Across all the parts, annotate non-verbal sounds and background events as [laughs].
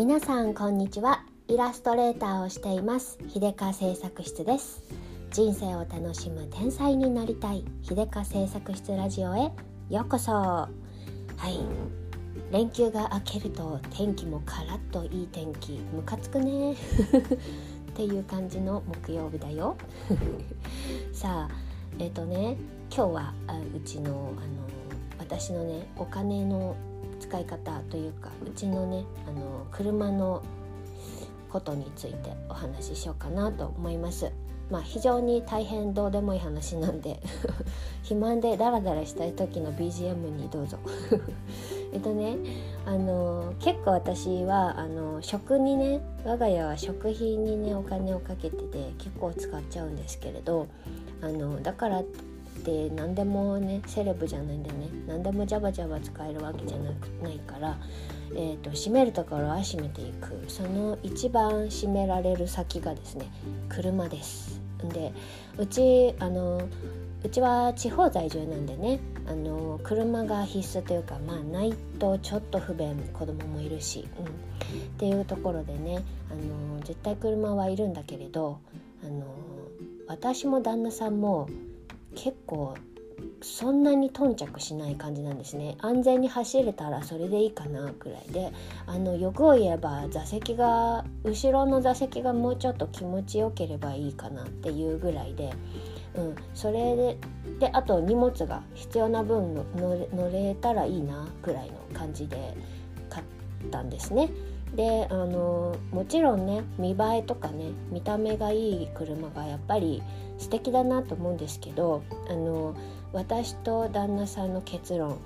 皆さんこんにちは。イラストレーターをしています。秀香製作室です。人生を楽しむ天才になりたい。秀香製作室ラジオへ。ようこそ。はい。連休が明けると天気もカラッといい天気ムカつくね。[laughs] っていう感じの木曜日だよ。[laughs] さあえっ、ー、とね今日はうちのあの私のねお金の使い方というかうちのねあの車のことについてお話ししようかなと思います。まあ、非常に大変どうでもいい話なんで [laughs] 肥満でダラダラしたい時の BGM にどうぞ [laughs] えっとねあの結構私はあの食にね我が家は食費にねお金をかけてて結構使っちゃうんですけれどあのだからって何でもねセレブじゃないんでね。何でもジャバジャバ使えるわけじゃなくないから、えーと、閉めるところは閉めていく。その一番閉められる先がですね車です。でうちあのうちは地方在住なんでねあの車が必須というかまあないとちょっと不便子供もいるし、うん、っていうところでねあの絶対車はいるんだけれどあの私も旦那さんも結構そんなに頓着しない感じなんですね安全に走れたらそれでいいかなくらいであの欲を言えば座席が後ろの座席がもうちょっと気持ちよければいいかなっていうぐらいで、うん、それでであと荷物が必要な分乗れたらいいなくらいの感じで買ったんですね。であのもちろんね見栄えとかね見た目がいい車がやっぱり素敵だなと思うんですけどあの私と旦那さんの結論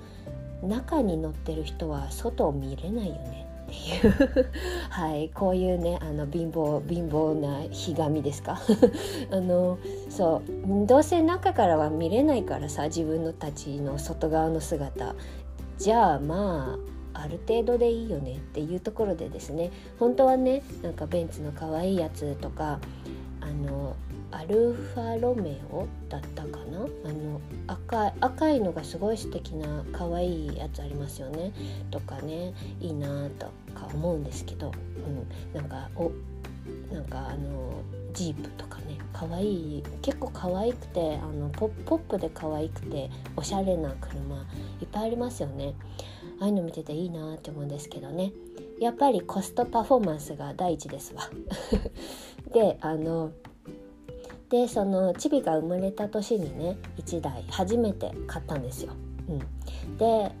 中に乗ってる人は外を見れないよねっていう。[laughs] はいこういうねあの貧乏貧乏なひがみですか？[laughs] あのそうどうせ中からは見れないからさ自分のたちの外側の姿。じゃあまあある程度でいいよねっていうところでですね本当はねなんかベンツの可愛いやつとかあのアルファロメオだったかな？あの赤い赤いのがすごい素敵な可愛いやつありますよね。とかねいいなとか思うんですけど、うん、なんかおなんかあのジープとかね可愛い結構可愛くてあのポップで可愛くておしゃれな車いっぱいありますよね。ああいうの見てていいなって思うんですけどねやっぱりコストパフォーマンスが第一ですわ [laughs] であのでそのチビが生まれた年にね1台初めて買ったんですよ。うん、で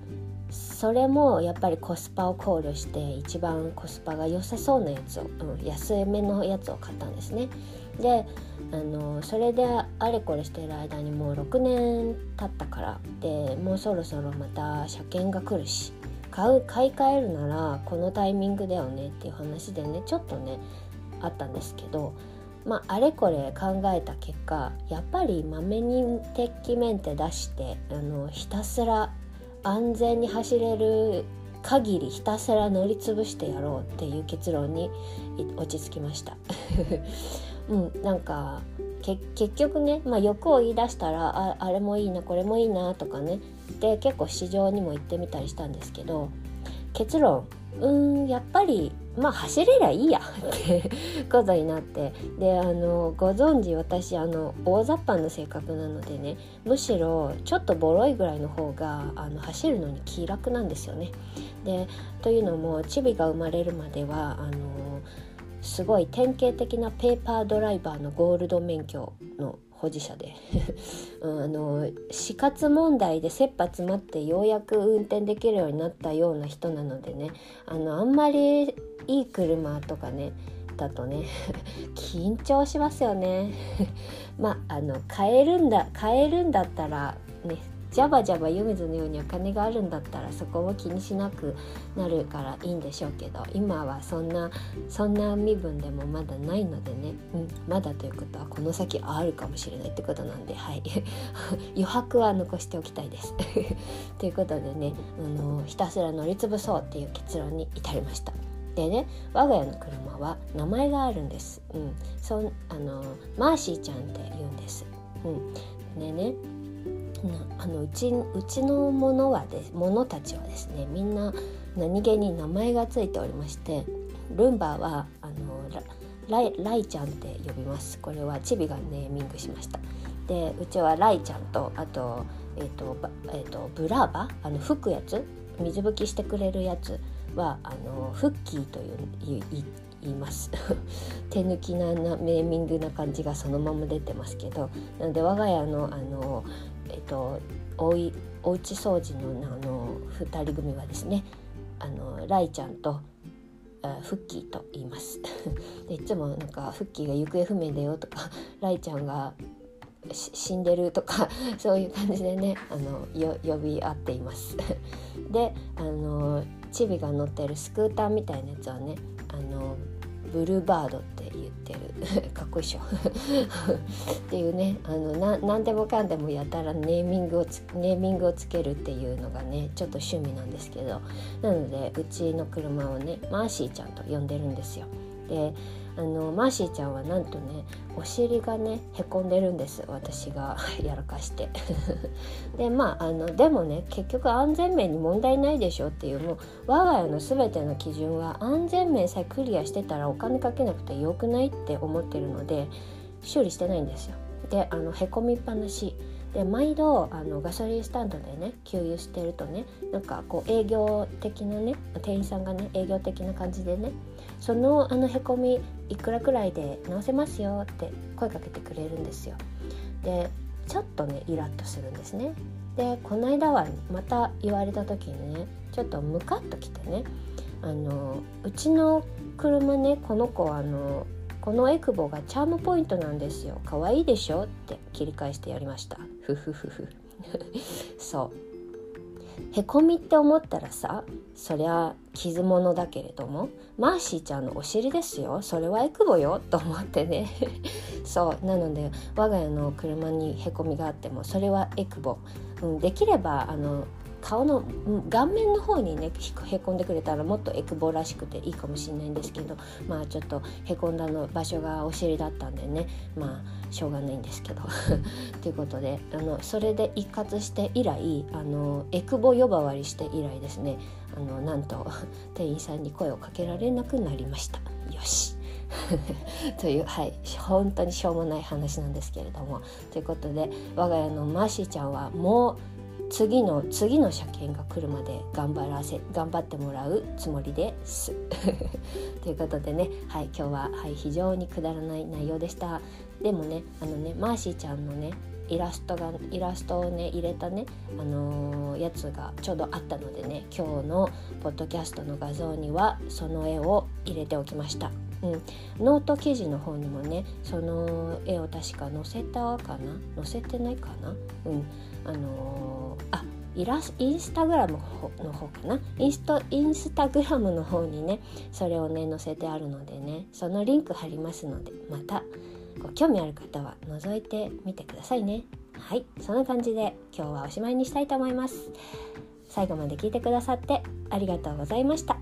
それもやっぱりコスパを考慮して一番コスパが良さそうなやつを、うん、安めのやつを買ったんですね。であのそれであれこれしてる間にもう6年経ったからでもうそろそろまた車検が来るし買う買い替えるならこのタイミングだよねっていう話でねちょっとねあったんですけどまあ、れこれ考えた結果やっぱりまめに鉄器メンテ出してあのひたすら安全に走れる限りひたすら乗り潰してやろうっていう結論に落ち着きました。うん、なんか結局ね、まあ、欲を言い出したらああれもいいなこれもいいなとかねで結構市場にも行ってみたりしたんですけど結論うんやっぱりまあ走れりゃいいやってことになってであのご存知私あの大雑把な性格なのでねむしろちょっとボロいぐらいの方があの走るのに気楽なんですよね。でというのもチビが生まれるまではあのすごい典型的なペーパードライバーのゴールド免許の保持者で。[laughs] あの死活問題で切羽詰まってようやく運転できるようになったような人なのでね。あのあんまりいい車とかねだとね [laughs] 緊張しますよね。[laughs] まああの買えるんだ買えるんだったらねジャバジャバ湯水のようにお金があるんだったらそこも気にしなくなるからいいんでしょうけど今はそんなそんな身分でもまだないのでね、うん、まだということはこの先あるかもしれないってことなんではい [laughs] 余白は残しておきたいです。[laughs] ということでねあのひたすら乗り潰そうっていう結論に至りました。でね我が家の車は名前があるんです。うん、そあのマーシーちゃんって言うんです。うん、でねあのうちうちのものはでものたちはですねみんな何気に名前がついておりましてルンバはあのライライちゃんって呼びます。これはチビがネーミングしました。でうちはライちゃんとあと,、えーとえーと、ブラーバ？あの吹くやつ？水拭きしてくれるやつはあのフッキーという言います。[laughs] 手抜きななネーミングな感じがそのまま出てますけどなので我が家のあの、えっ、とおいおうち掃除のあの2人組はですねあのライちゃんとフッキーと言います。[laughs] でいつもなんかフッキーが行方不明だよとか [laughs] ライちゃんが死んでるとかそういう感じでねあの呼び合っています。であのチビが乗ってるスクーターみたいなやつはねあのブルーバードって言ってる。[laughs] かっこいいっしょ。[laughs] っていうね。あの何でもかんでもやたらネーミングをつネーミングをつけるっていうのがねちょっと趣味なんですけど。なのでうちの車をねマーシーちゃんと呼んでるんですよ。であのマーシーちゃんはなんとねお尻がねへこんでるんです。私が [laughs] やらかして。[laughs] でまああのでもね結局安全面に問題ないでしょっていうもう我が家の全ての基準は安全面さえクリアしてたらお金かけなくてよくないって思ってるので修理してないんですよ。であのへこみっぱなし。で毎度あのガソリンスタンドでね給油してるとねなんかこう営業的なね店員さんがね営業的な感じでねそのあのへこみいくらくらいで直せますよって声かけてくれるんですよ。でちょっとねイラッとするんですね。でこの間はまた言われた時にねちょっとムカッときてねあのうちの車ねこの子はあのこのエクボがチャームポイントなんですよ。可愛いでしょって切り返してやりました。ふふふふ。そう。へこみって思ったらさそりゃ傷物だけれどもマーシーちゃんのお尻ですよ。それはエクボよと思ってね。そう。なので我が家の車にへこみがあってもそれはエクボ、うん、できればあの顔の顔面の方にねへこんでくれたらもっとエクボらしくていいかもしれないんですけどまあちょっとへこんだの場所がお尻だったんでねまあしょうがないんですけど。[laughs] ということであのそれで一括して以来あのエクボ呼ばわりして以来ですねあのなんと店員さんに声をかけられなくなりました。よし。[laughs] というはい。本当にしょうもない話なんですけれども。ということで我が家のマーシーちゃんはもう次の次の車検が来るまで頑張らせ頑張ってもらうつもりです。[laughs] ということでね、はい、今日は、はい、非常にくだらない内容でした。でもねあのねマーシーちゃんのねイラストがイラストをね入れたね、あのー、やつがちょうどあったのでね今日のポッドキャストの画像にはその絵を入れておきました。うん、ノート記事の方にもねその絵を確か載せたかな？載せてないかな？うん。あのー、あイラスインスタグラムの方かな？インストインスタグラムの方にねそれをね載せてあるのでねそのリンク貼りますのでまたご興味ある方は覗いてみてくださいね。はい。そんな感じで今日はおしまいにしたいと思います。最後まで聞いてくださってありがとうございました。